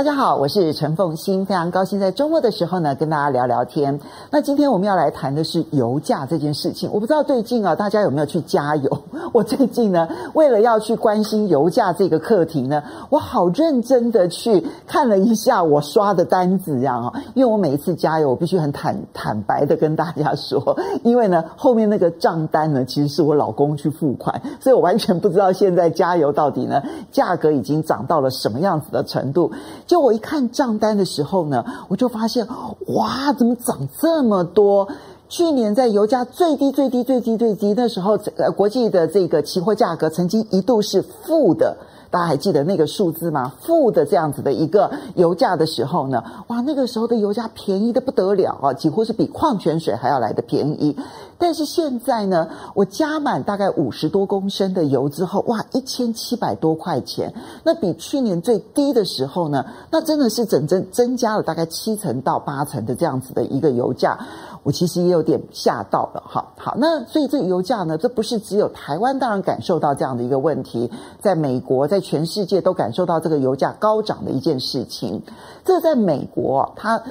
大家好，我是陈凤欣，非常高兴在周末的时候呢，跟大家聊聊天。那今天我们要来谈的是油价这件事情。我不知道最近啊，大家有没有去加油？我最近呢，为了要去关心油价这个课题呢，我好认真的去看了一下我刷的单子，这样啊，因为我每一次加油，我必须很坦坦白的跟大家说，因为呢，后面那个账单呢，其实是我老公去付款，所以我完全不知道现在加油到底呢，价格已经涨到了什么样子的程度。就我一看账单的时候呢，我就发现，哇，怎么涨这么多？去年在油价最低、最低、最低、最低的时候，呃，国际的这个期货价格曾经一度是负的。大家还记得那个数字吗？负的这样子的一个油价的时候呢，哇，那个时候的油价便宜得不得了啊，几乎是比矿泉水还要来的便宜。但是现在呢，我加满大概五十多公升的油之后，哇，一千七百多块钱，那比去年最低的时候呢，那真的是整整增加了大概七成到八成的这样子的一个油价。我其实也有点吓到了，哈，好，那所以这个油价呢，这不是只有台湾当然感受到这样的一个问题，在美国，在全世界都感受到这个油价高涨的一件事情。这在美国，它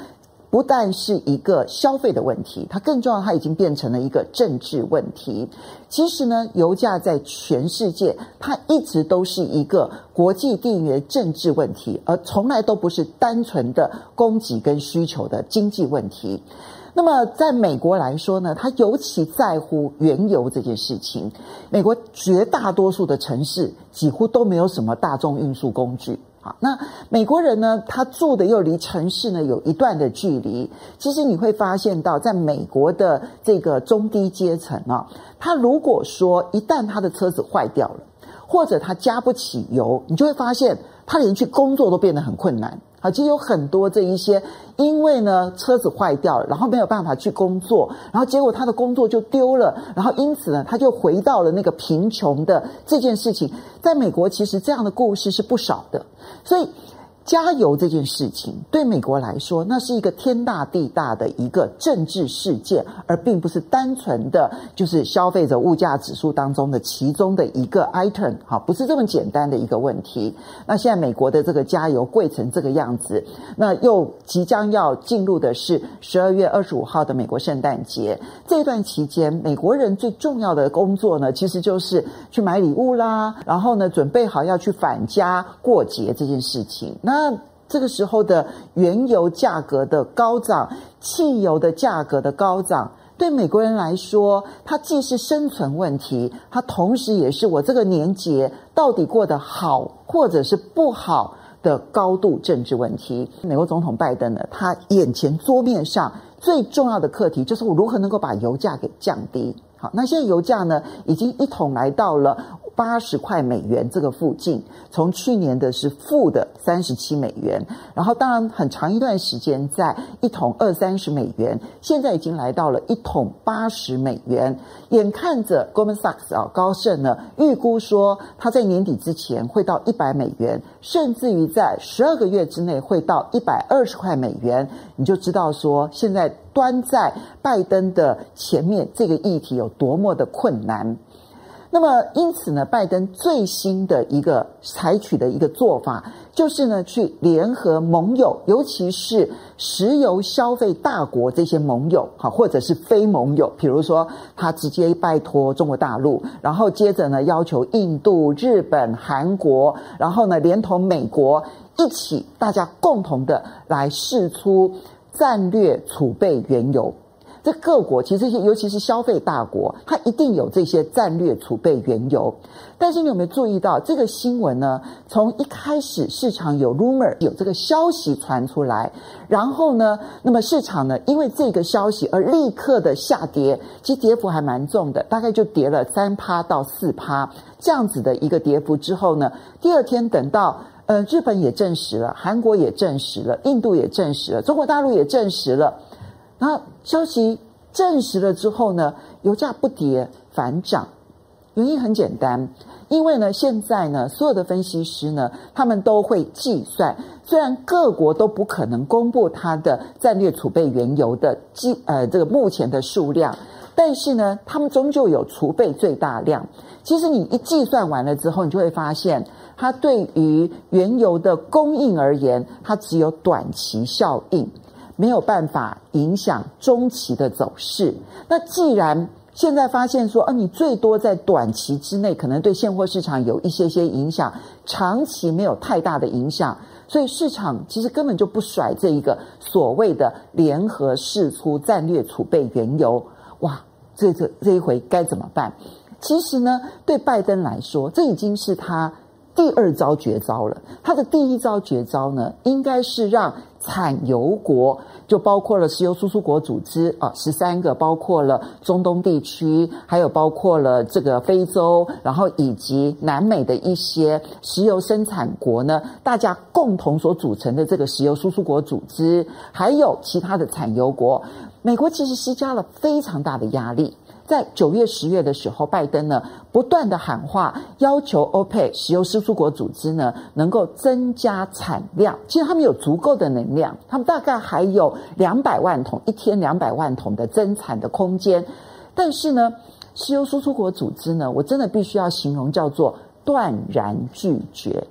不但是一个消费的问题，它更重要，它已经变成了一个政治问题。其实呢，油价在全世界，它一直都是一个国际地缘政治问题，而从来都不是单纯的供给跟需求的经济问题。那么，在美国来说呢，他尤其在乎原油这件事情。美国绝大多数的城市几乎都没有什么大众运输工具好。那美国人呢，他住的又离城市呢有一段的距离。其实你会发现到，在美国的这个中低阶层啊，他如果说一旦他的车子坏掉了，或者他加不起油，你就会发现他连去工作都变得很困难。啊，其实有很多这一些，因为呢车子坏掉了，然后没有办法去工作，然后结果他的工作就丢了，然后因此呢他就回到了那个贫穷的这件事情。在美国，其实这样的故事是不少的，所以。加油这件事情对美国来说，那是一个天大地大的一个政治事件，而并不是单纯的就是消费者物价指数当中的其中的一个 item，哈，不是这么简单的一个问题。那现在美国的这个加油贵成这个样子，那又即将要进入的是十二月二十五号的美国圣诞节这段期间，美国人最重要的工作呢，其实就是去买礼物啦，然后呢，准备好要去返家过节这件事情。那那这个时候的原油价格的高涨，汽油的价格的高涨，对美国人来说，它既是生存问题，它同时也是我这个年节到底过得好或者是不好的高度政治问题。美国总统拜登呢，他眼前桌面上最重要的课题就是我如何能够把油价给降低。好，那现在油价呢，已经一统来到了八十块美元这个附近，从去年的是负的三十七美元，然后当然很长一段时间在一桶二三十美元，现在已经来到了一桶八十美元。眼看着 Goldman Sachs 啊高盛呢预估说，它在年底之前会到一百美元，甚至于在十二个月之内会到一百二十块美元，你就知道说现在端在拜登的前面这个议题有多么的困难。那么，因此呢，拜登最新的一个采取的一个做法，就是呢，去联合盟友，尤其是石油消费大国这些盟友，哈，或者是非盟友，比如说他直接拜托中国大陆，然后接着呢，要求印度、日本、韩国，然后呢，连同美国一起，大家共同的来试出战略储备原油。这各国其实，尤其是消费大国，它一定有这些战略储备原油。但是你有没有注意到这个新闻呢？从一开始市场有 rumor 有这个消息传出来，然后呢，那么市场呢，因为这个消息而立刻的下跌，其实跌幅还蛮重的，大概就跌了三趴到四趴这样子的一个跌幅之后呢，第二天等到呃日本也证实了，韩国也证实了，印度也证实了，中国大陆也证实了。然后消息证实了之后呢，油价不跌反涨，原因很简单，因为呢，现在呢，所有的分析师呢，他们都会计算，虽然各国都不可能公布它的战略储备原油的计呃这个目前的数量，但是呢，他们终究有储备最大量。其实你一计算完了之后，你就会发现，它对于原油的供应而言，它只有短期效应，没有办法影响中期的走势。那既然现在发现说，啊，你最多在短期之内可能对现货市场有一些些影响，长期没有太大的影响，所以市场其实根本就不甩这一个所谓的联合释出战略储备原油。哇，这这这一回该怎么办？其实呢，对拜登来说，这已经是他第二招绝招了。他的第一招绝招呢，应该是让产油国。就包括了石油输出国组织啊，十三个，包括了中东地区，还有包括了这个非洲，然后以及南美的一些石油生产国呢，大家共同所组成的这个石油输出国组织，还有其他的产油国，美国其实施加了非常大的压力。在九月、十月的时候，拜登呢不断的喊话，要求欧佩石油输出国组织呢能够增加产量。其实他们有足够的能量，他们大概还有两百万桶，一天两百万桶的增产的空间。但是呢，石油输出国组织呢，我真的必须要形容叫做断然拒绝。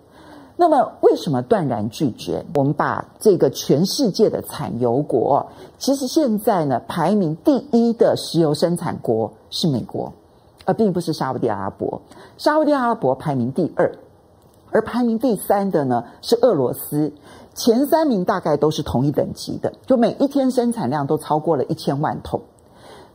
那么，为什么断然拒绝？我们把这个全世界的产油国，其实现在呢，排名第一的石油生产国是美国，而并不是沙乌地阿拉伯。沙乌地阿拉伯排名第二，而排名第三的呢是俄罗斯。前三名大概都是同一等级的，就每一天生产量都超过了一千万桶。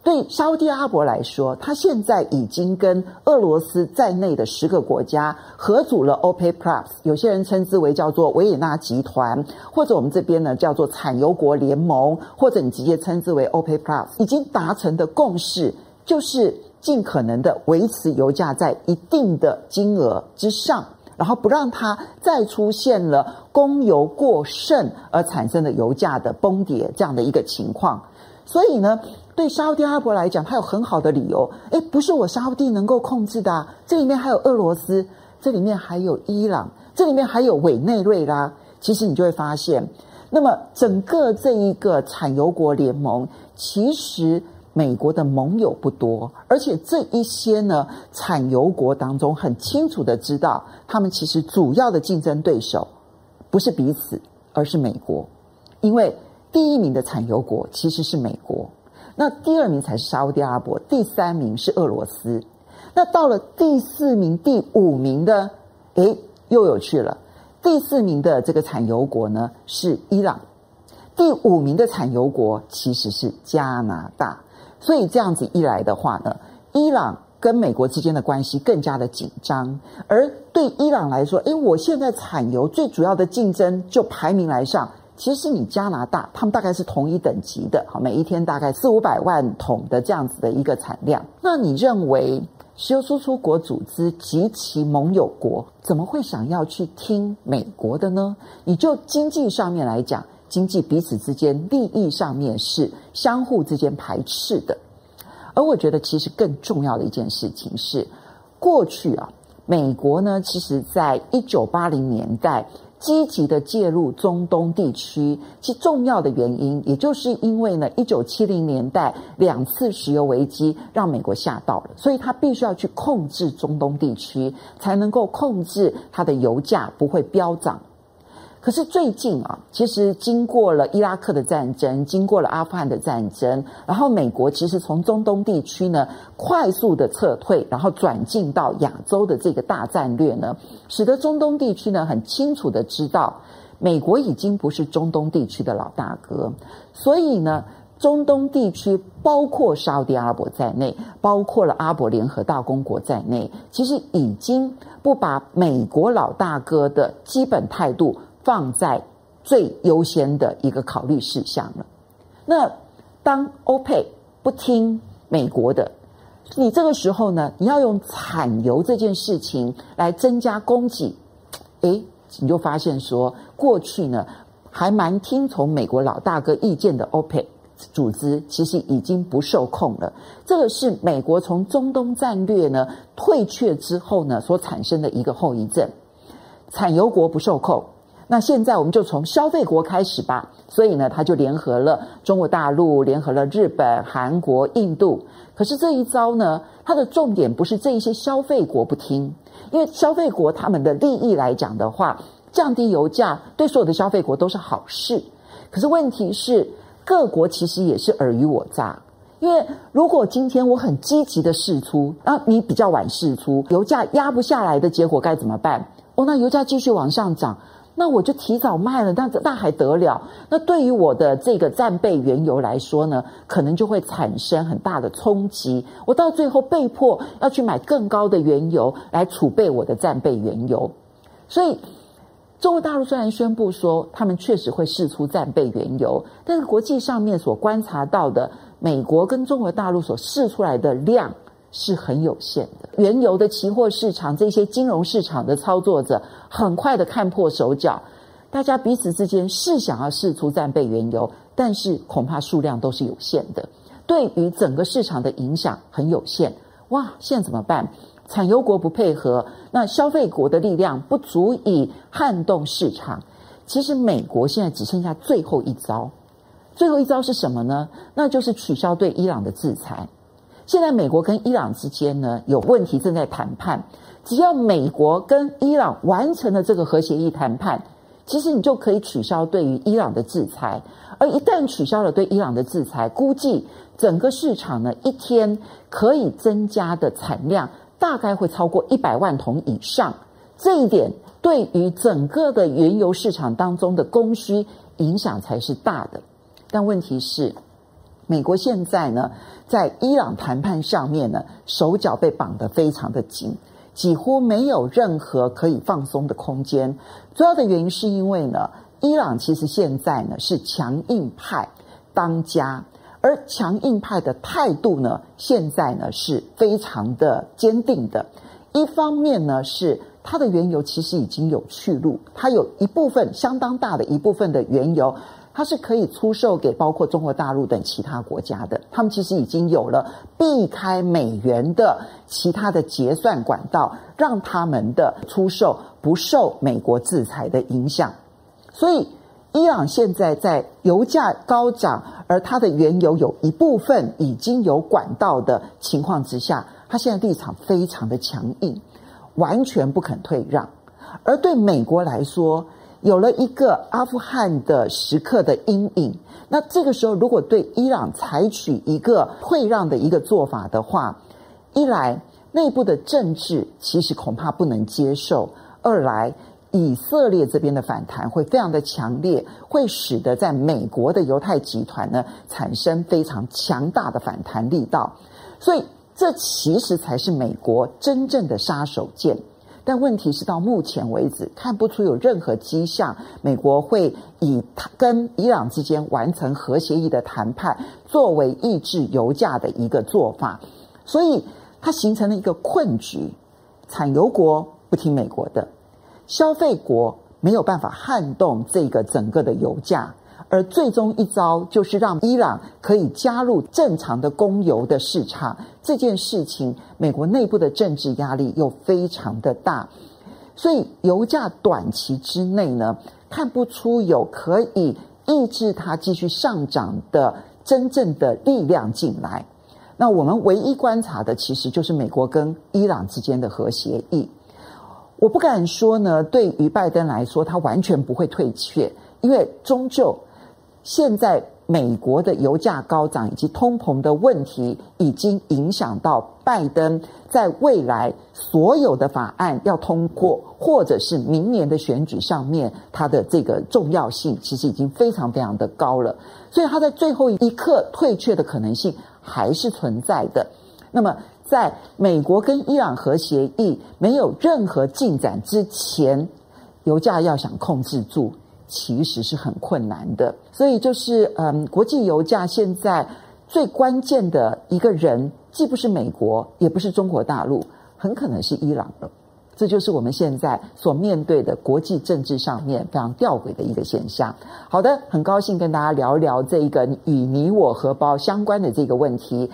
对沙乌地阿拉伯来说，他现在已经跟俄罗斯在内的十个国家合组了 OPEC Plus，有些人称之为叫做维也纳集团，或者我们这边呢叫做产油国联盟，或者你直接称之为 OPEC Plus，已经达成的共识就是尽可能的维持油价在一定的金额之上，然后不让它再出现了供油过剩而产生的油价的崩跌这样的一个情况，所以呢。对沙乌地阿拉伯来讲，它有很好的理由。诶，不是我沙乌地能够控制的啊，这里面还有俄罗斯，这里面还有伊朗，这里面还有委内瑞拉。其实你就会发现，那么整个这一个产油国联盟，其实美国的盟友不多，而且这一些呢产油国当中，很清楚的知道，他们其实主要的竞争对手不是彼此，而是美国，因为第一名的产油国其实是美国。那第二名才是沙乌地阿拉伯，第三名是俄罗斯。那到了第四名、第五名的，诶，又有趣了。第四名的这个产油国呢是伊朗，第五名的产油国其实是加拿大。所以这样子一来的话呢，伊朗跟美国之间的关系更加的紧张。而对伊朗来说，诶，我现在产油最主要的竞争就排名来上。其实你加拿大，他们大概是同一等级的，好，每一天大概四五百万桶的这样子的一个产量。那你认为石油输出国组织及其盟友国怎么会想要去听美国的呢？你就经济上面来讲，经济彼此之间利益上面是相互之间排斥的。而我觉得其实更重要的一件事情是，过去啊，美国呢，其实在一九八零年代。积极的介入中东地区，其重要的原因，也就是因为呢，一九七零年代两次石油危机让美国吓到了，所以他必须要去控制中东地区，才能够控制它的油价不会飙涨。可是最近啊，其实经过了伊拉克的战争，经过了阿富汗的战争，然后美国其实从中东地区呢快速的撤退，然后转进到亚洲的这个大战略呢，使得中东地区呢很清楚的知道，美国已经不是中东地区的老大哥，所以呢，中东地区包括沙乌地阿拉伯在内，包括了阿伯联合大公国在内，其实已经不把美国老大哥的基本态度。放在最优先的一个考虑事项了。那当欧佩不听美国的，你这个时候呢，你要用产油这件事情来增加供给，诶，你就发现说，过去呢还蛮听从美国老大哥意见的欧佩组织，其实已经不受控了。这个是美国从中东战略呢退却之后呢所产生的一个后遗症，产油国不受控。那现在我们就从消费国开始吧。所以呢，他就联合了中国大陆，联合了日本、韩国、印度。可是这一招呢，它的重点不是这一些消费国不听，因为消费国他们的利益来讲的话，降低油价对所有的消费国都是好事。可是问题是，各国其实也是尔虞我诈。因为如果今天我很积极的释出，然后你比较晚释出，油价压不下来的结果该怎么办？哦，那油价继续往上涨。那我就提早卖了，那那还得了？那对于我的这个战备原油来说呢，可能就会产生很大的冲击。我到最后被迫要去买更高的原油来储备我的战备原油。所以，中国大陆虽然宣布说他们确实会试出战备原油，但是国际上面所观察到的，美国跟中国大陆所试出来的量。是很有限的。原油的期货市场，这些金融市场的操作者很快的看破手脚，大家彼此之间是想要试图战备原油，但是恐怕数量都是有限的，对于整个市场的影响很有限。哇，现在怎么办？产油国不配合，那消费国的力量不足以撼动市场。其实美国现在只剩下最后一招，最后一招是什么呢？那就是取消对伊朗的制裁。现在美国跟伊朗之间呢，有问题正在谈判，只要美国跟伊朗完成了这个核协议谈判，其实你就可以取消对于伊朗的制裁。而一旦取消了对伊朗的制裁，估计整个市场呢，一天可以增加的产量大概会超过一百万桶以上。这一点对于整个的原油市场当中的供需影响才是大的。但问题是。美国现在呢，在伊朗谈判上面呢，手脚被绑得非常的紧，几乎没有任何可以放松的空间。主要的原因是因为呢，伊朗其实现在呢是强硬派当家，而强硬派的态度呢，现在呢是非常的坚定的。一方面呢，是它的原油其实已经有去路，它有一部分相当大的一部分的原油。它是可以出售给包括中国大陆等其他国家的，他们其实已经有了避开美元的其他的结算管道，让他们的出售不受美国制裁的影响。所以，伊朗现在在油价高涨，而它的原油有一部分已经有管道的情况之下，它现在立场非常的强硬，完全不肯退让。而对美国来说，有了一个阿富汗的时刻的阴影，那这个时候如果对伊朗采取一个退让的一个做法的话，一来内部的政治其实恐怕不能接受；二来以色列这边的反弹会非常的强烈，会使得在美国的犹太集团呢产生非常强大的反弹力道。所以这其实才是美国真正的杀手锏。但问题是，到目前为止看不出有任何迹象，美国会以跟伊朗之间完成核协议的谈判作为抑制油价的一个做法，所以它形成了一个困局：产油国不听美国的，消费国没有办法撼动这个整个的油价。而最终一招就是让伊朗可以加入正常的供油的市场，这件事情，美国内部的政治压力又非常的大，所以油价短期之内呢，看不出有可以抑制它继续上涨的真正的力量进来。那我们唯一观察的，其实就是美国跟伊朗之间的核协议。我不敢说呢，对于拜登来说，他完全不会退却，因为终究。现在美国的油价高涨以及通膨的问题，已经影响到拜登在未来所有的法案要通过，或者是明年的选举上面，它的这个重要性其实已经非常非常的高了。所以他在最后一刻退却的可能性还是存在的。那么，在美国跟伊朗核协议没有任何进展之前，油价要想控制住。其实是很困难的，所以就是嗯，国际油价现在最关键的一个人，既不是美国，也不是中国大陆，很可能是伊朗了。这就是我们现在所面对的国际政治上面非常吊诡的一个现象。好的，很高兴跟大家聊聊这一个与你我荷包相关的这个问题。